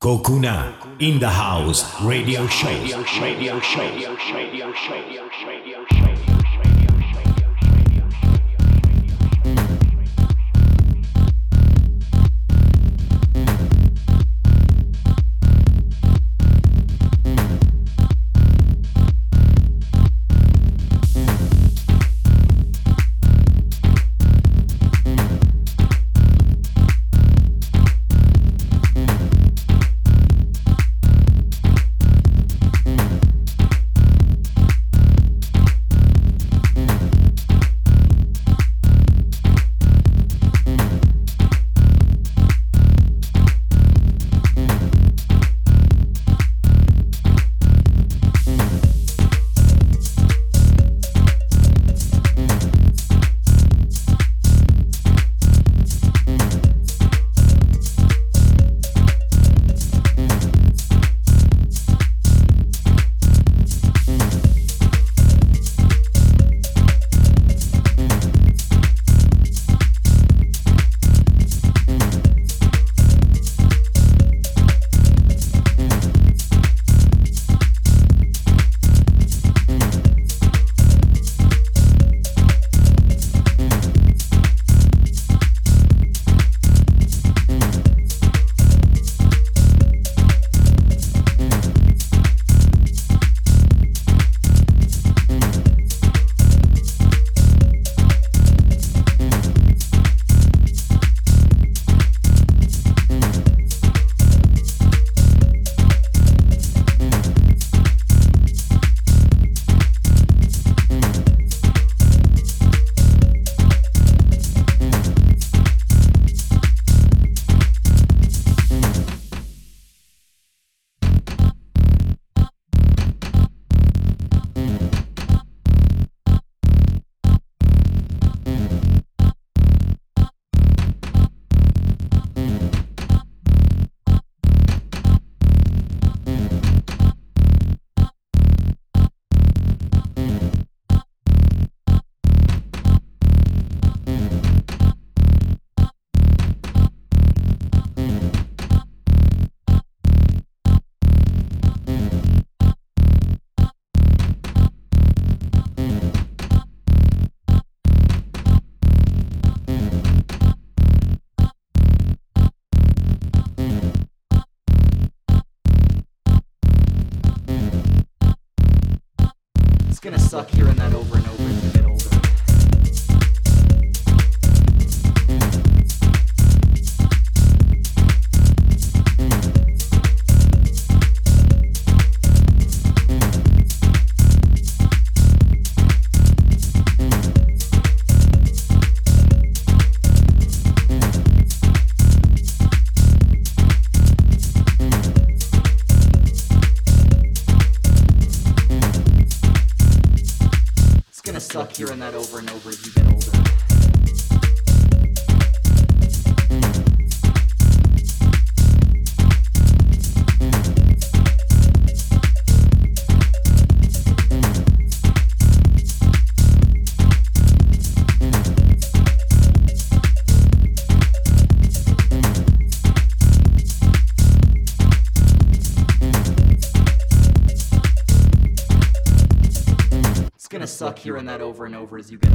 Kokuna in the house radio show. Radio. Radio. Radio. Radio show. hearing that over and over as you get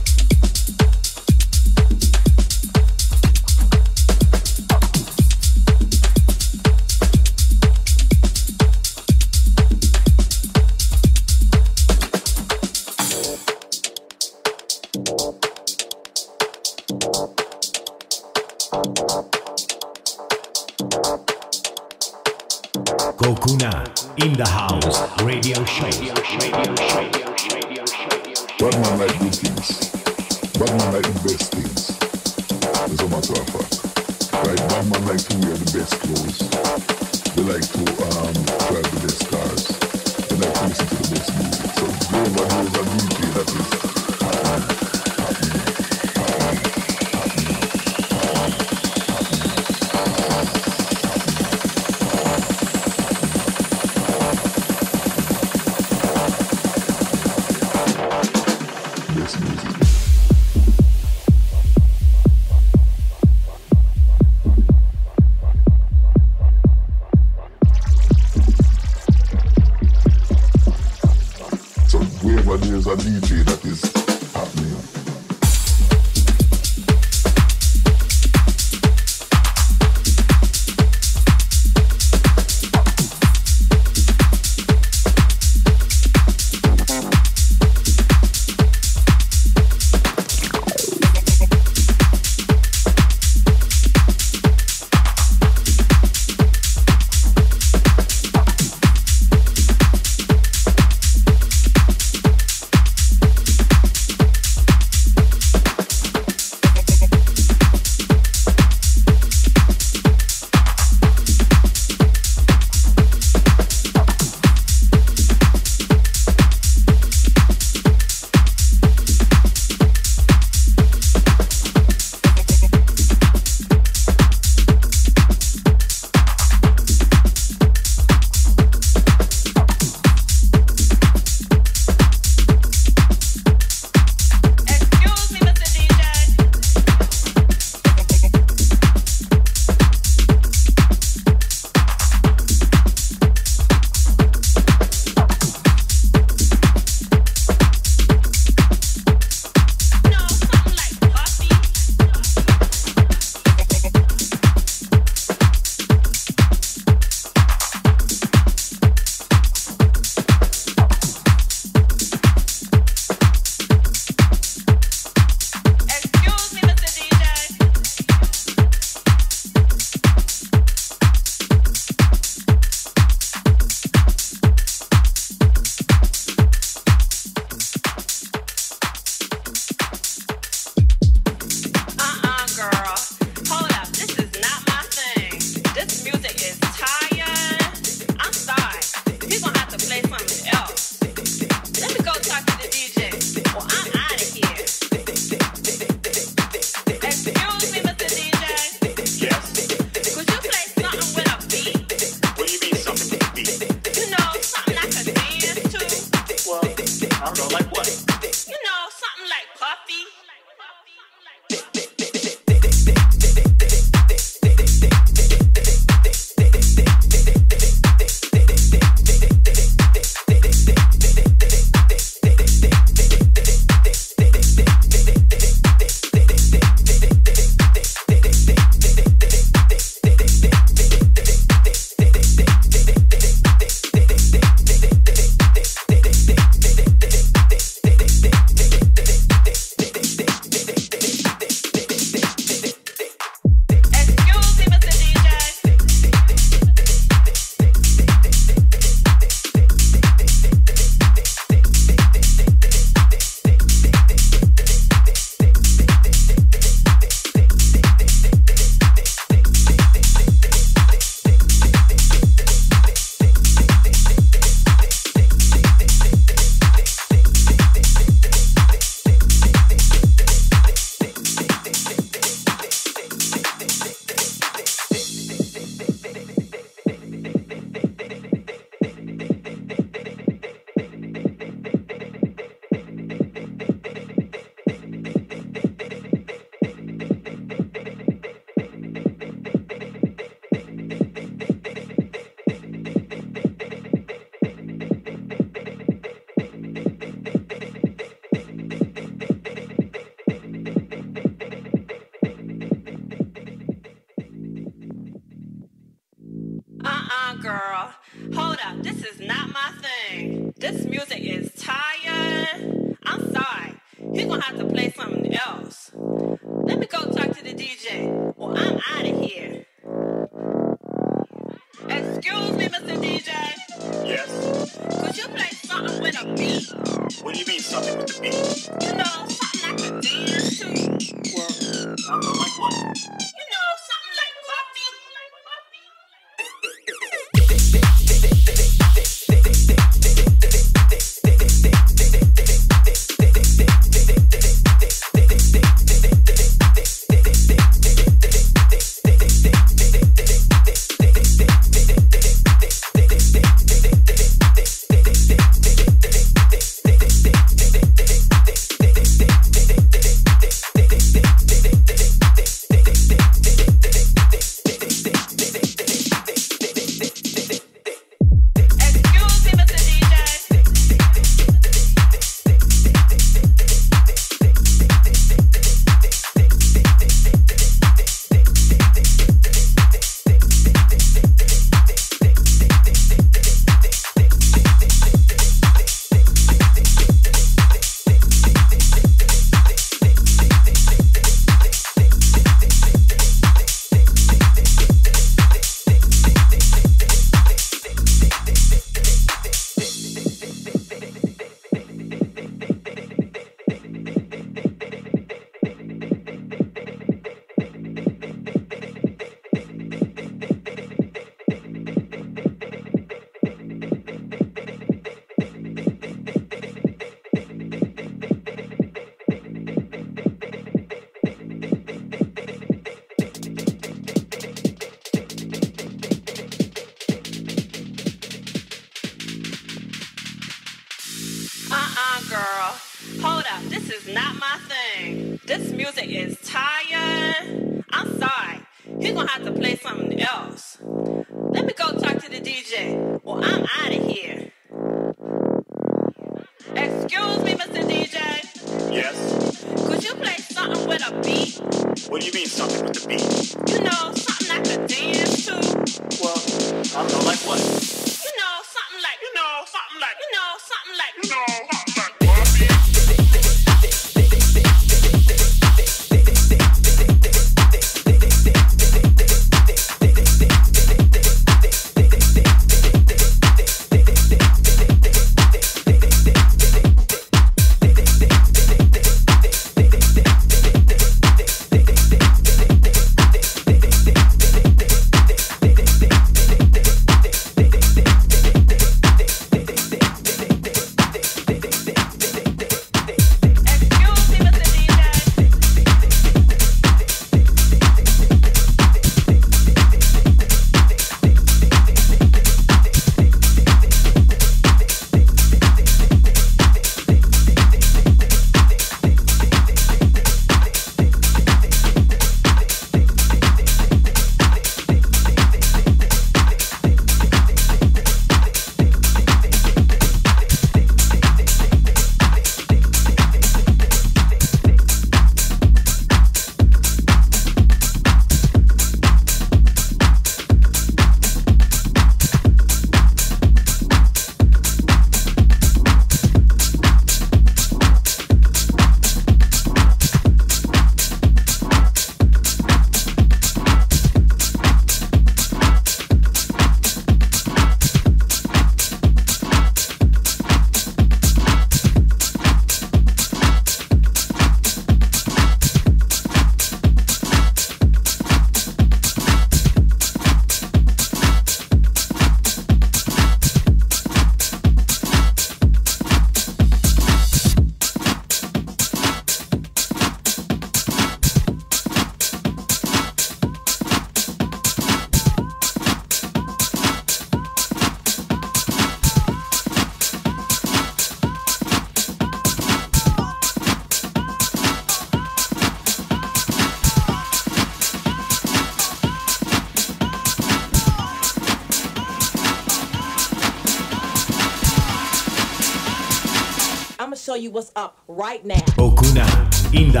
right now. Okuna in the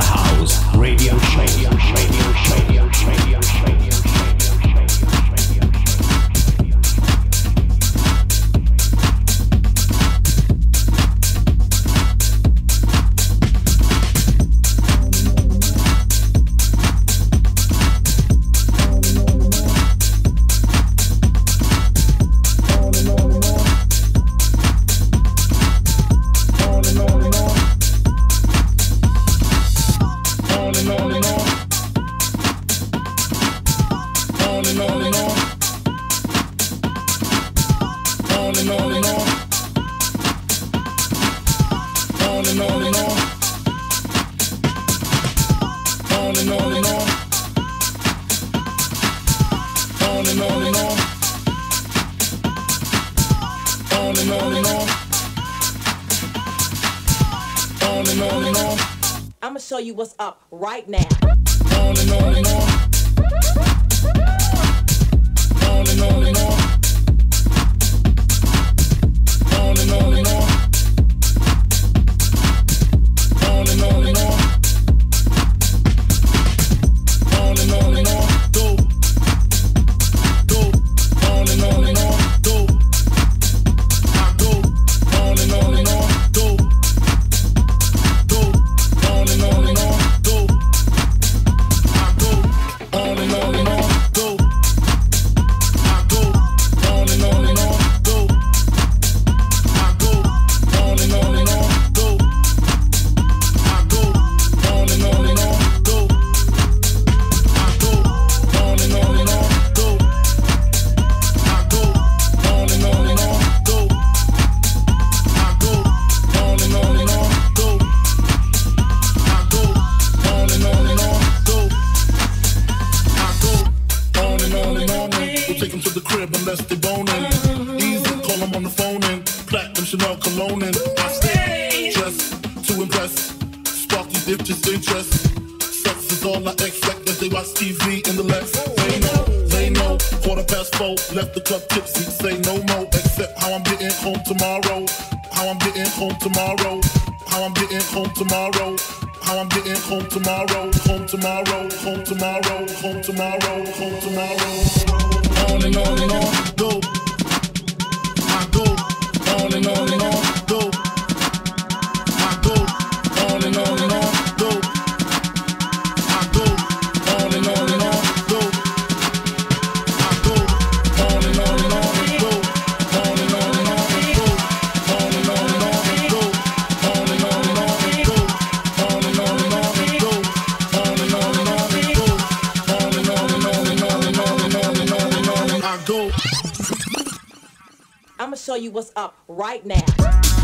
steps is all I expect as they watch TV in the left. They know, they know. Quarter past four, left the club tipsy. Say no more, except how I'm getting home tomorrow. How I'm getting home tomorrow. How I'm getting home tomorrow. How I'm getting home tomorrow. Home tomorrow. Home tomorrow. Home tomorrow. Home tomorrow. On and on and on, go. I go on and on and on. show you what's up right now.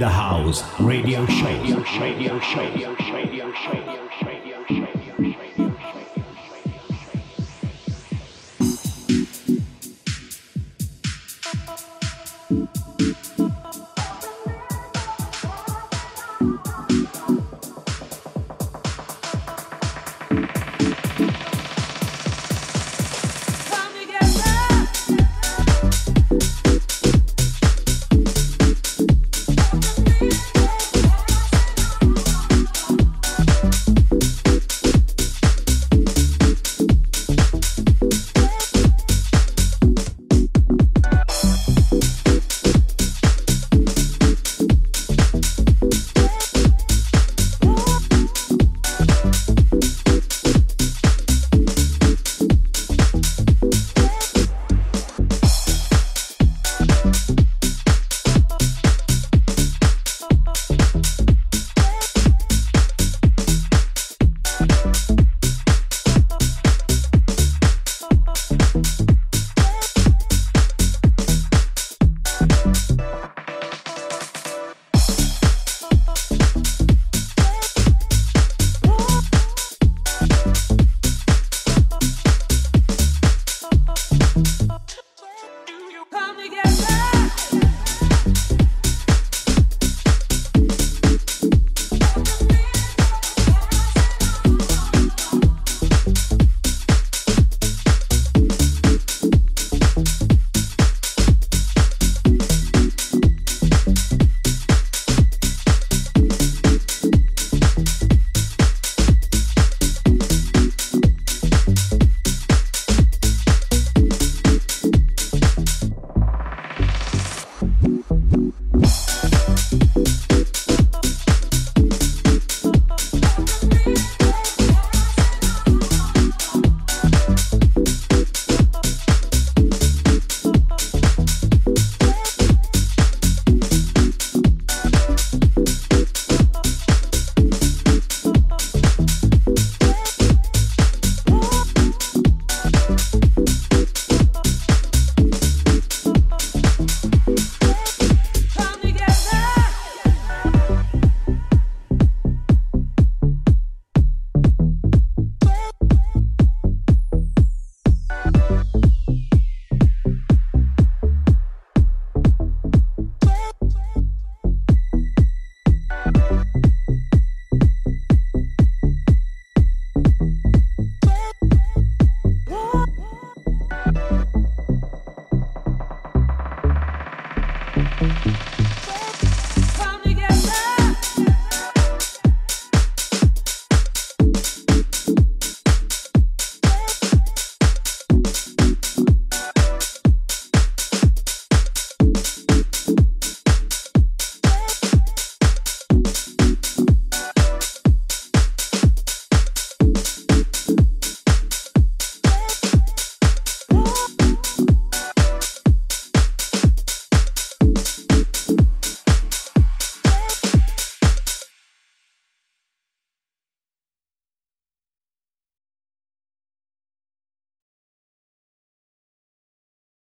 The house radio show. Radio show. Radio show. Radio show.